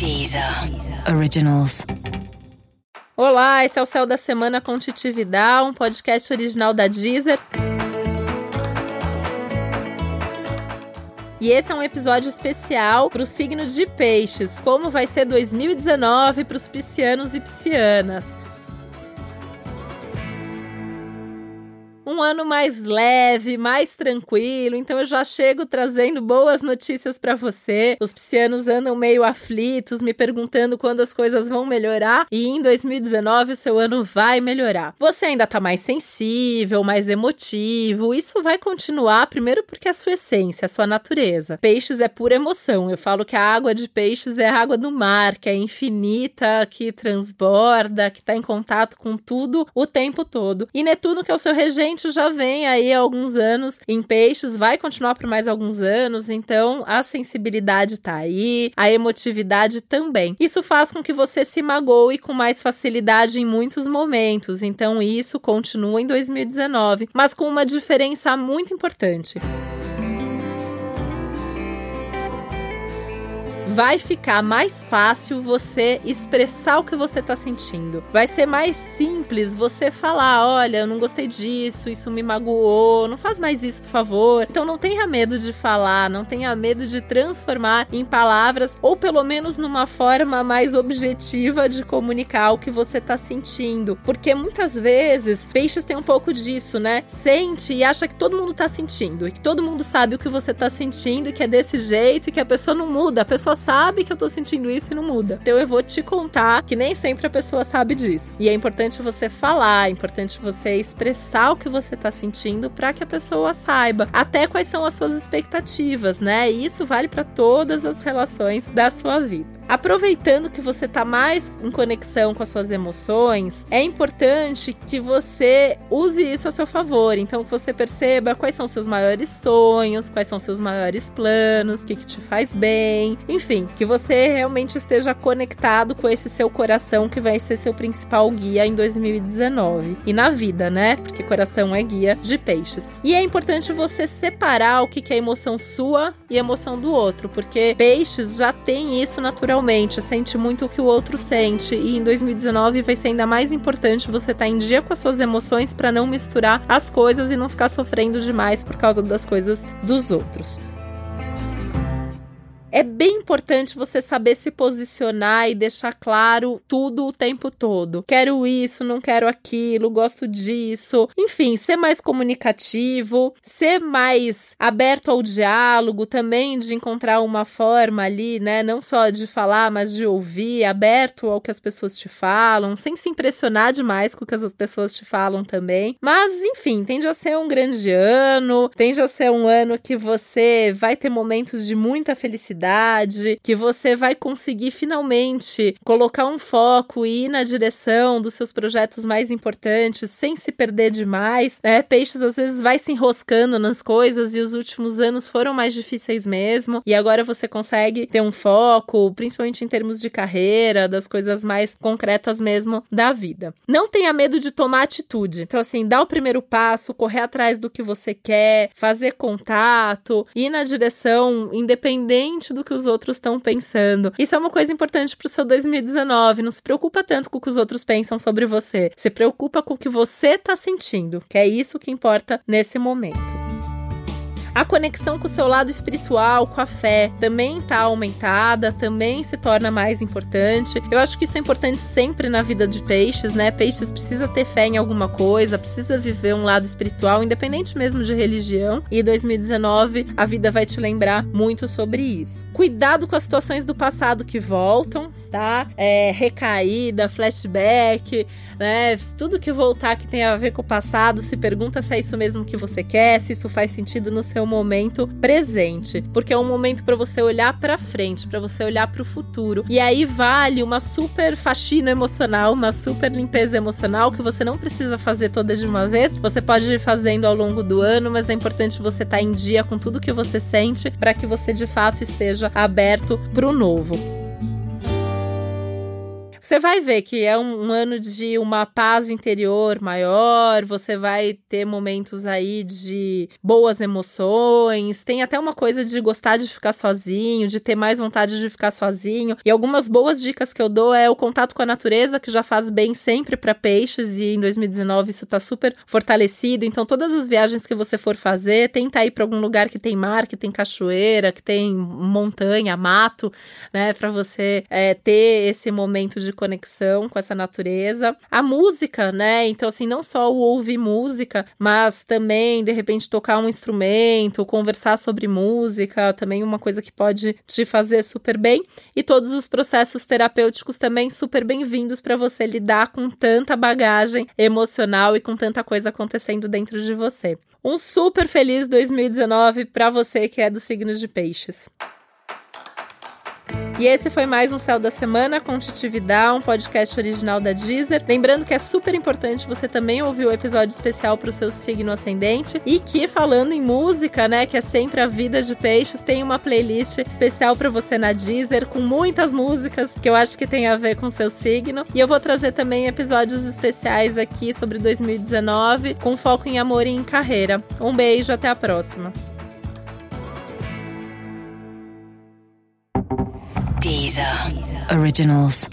Deezer Originals. Olá, esse é o Céu da Semana com Titividade, um podcast original da Deezer. E esse é um episódio especial para o signo de Peixes, como vai ser 2019 para os piscianos e piscianas. Um ano mais leve, mais tranquilo. Então eu já chego trazendo boas notícias para você. Os piscianos andam meio aflitos, me perguntando quando as coisas vão melhorar, e em 2019 o seu ano vai melhorar. Você ainda tá mais sensível, mais emotivo. Isso vai continuar, primeiro porque é a sua essência, a sua natureza. Peixes é pura emoção. Eu falo que a água de peixes é a água do mar, que é infinita, que transborda, que tá em contato com tudo o tempo todo. E Netuno, que é o seu regente, já vem aí há alguns anos em peixes, vai continuar por mais alguns anos, então a sensibilidade tá aí, a emotividade também. Isso faz com que você se magoe com mais facilidade em muitos momentos, então isso continua em 2019, mas com uma diferença muito importante. Vai ficar mais fácil você expressar o que você tá sentindo. Vai ser mais simples você falar: olha, eu não gostei disso, isso me magoou, não faz mais isso, por favor. Então não tenha medo de falar, não tenha medo de transformar em palavras, ou pelo menos numa forma mais objetiva de comunicar o que você tá sentindo. Porque muitas vezes peixes têm um pouco disso, né? Sente e acha que todo mundo tá sentindo, e que todo mundo sabe o que você tá sentindo, e que é desse jeito, e que a pessoa não muda, a pessoa sabe que eu tô sentindo isso e não muda. Então eu vou te contar que nem sempre a pessoa sabe disso. E é importante você falar, é importante você expressar o que você tá sentindo para que a pessoa saiba até quais são as suas expectativas, né? E isso vale para todas as relações da sua vida. Aproveitando que você está mais em conexão com as suas emoções, é importante que você use isso a seu favor. Então, que você perceba quais são seus maiores sonhos, quais são seus maiores planos, o que, que te faz bem. Enfim, que você realmente esteja conectado com esse seu coração que vai ser seu principal guia em 2019. E na vida, né? Porque coração é guia de peixes. E é importante você separar o que, que é emoção sua e emoção do outro, porque peixes já tem isso naturalmente realmente sente muito o que o outro sente. E em 2019 vai ser ainda mais importante você estar tá em dia com as suas emoções para não misturar as coisas e não ficar sofrendo demais por causa das coisas dos outros é bem importante você saber se posicionar e deixar claro tudo o tempo todo. Quero isso, não quero aquilo, gosto disso. Enfim, ser mais comunicativo, ser mais aberto ao diálogo, também de encontrar uma forma ali, né? Não só de falar, mas de ouvir, aberto ao que as pessoas te falam, sem se impressionar demais com o que as pessoas te falam também. Mas, enfim, tende a ser um grande ano, tende a ser um ano que você vai ter momentos de muita felicidade que você vai conseguir finalmente colocar um foco e ir na direção dos seus projetos mais importantes sem se perder demais. Né? Peixes às vezes vai se enroscando nas coisas e os últimos anos foram mais difíceis mesmo. E agora você consegue ter um foco, principalmente em termos de carreira, das coisas mais concretas mesmo da vida. Não tenha medo de tomar atitude. Então, assim, dá o primeiro passo, correr atrás do que você quer, fazer contato, ir na direção independente do que os outros estão pensando. Isso é uma coisa importante pro seu 2019. Não se preocupa tanto com o que os outros pensam sobre você. Se preocupa com o que você tá sentindo, que é isso que importa nesse momento. A conexão com o seu lado espiritual, com a fé, também está aumentada, também se torna mais importante. Eu acho que isso é importante sempre na vida de peixes, né? Peixes precisa ter fé em alguma coisa, precisa viver um lado espiritual, independente mesmo de religião. E 2019 a vida vai te lembrar muito sobre isso. Cuidado com as situações do passado que voltam, tá? É, recaída, flashback, né? Tudo que voltar que tem a ver com o passado, se pergunta se é isso mesmo que você quer, se isso faz sentido no seu momento presente, porque é um momento para você olhar para frente, para você olhar para o futuro. E aí vale uma super faxina emocional, uma super limpeza emocional que você não precisa fazer toda de uma vez. Você pode ir fazendo ao longo do ano, mas é importante você estar tá em dia com tudo que você sente para que você de fato esteja aberto para o novo. Você vai ver que é um, um ano de uma paz interior maior, você vai ter momentos aí de boas emoções, tem até uma coisa de gostar de ficar sozinho, de ter mais vontade de ficar sozinho. E algumas boas dicas que eu dou é o contato com a natureza, que já faz bem sempre para peixes, e em 2019 isso tá super fortalecido. Então, todas as viagens que você for fazer, tenta ir para algum lugar que tem mar, que tem cachoeira, que tem montanha, mato, né, para você é, ter esse momento de conexão com essa natureza. A música, né? Então, assim, não só o ouvir música, mas também, de repente, tocar um instrumento, conversar sobre música, também uma coisa que pode te fazer super bem. E todos os processos terapêuticos também super bem-vindos para você lidar com tanta bagagem emocional e com tanta coisa acontecendo dentro de você. Um super feliz 2019 para você que é dos signos de peixes. E esse foi mais um Céu da Semana com Titividade, um podcast original da Deezer. Lembrando que é super importante você também ouvir o episódio especial para o seu signo ascendente e que falando em música, né, que é sempre a vida de peixes, tem uma playlist especial para você na Deezer com muitas músicas que eu acho que tem a ver com seu signo. E eu vou trazer também episódios especiais aqui sobre 2019 com foco em amor e em carreira. Um beijo, até a próxima. Deezer. Originals.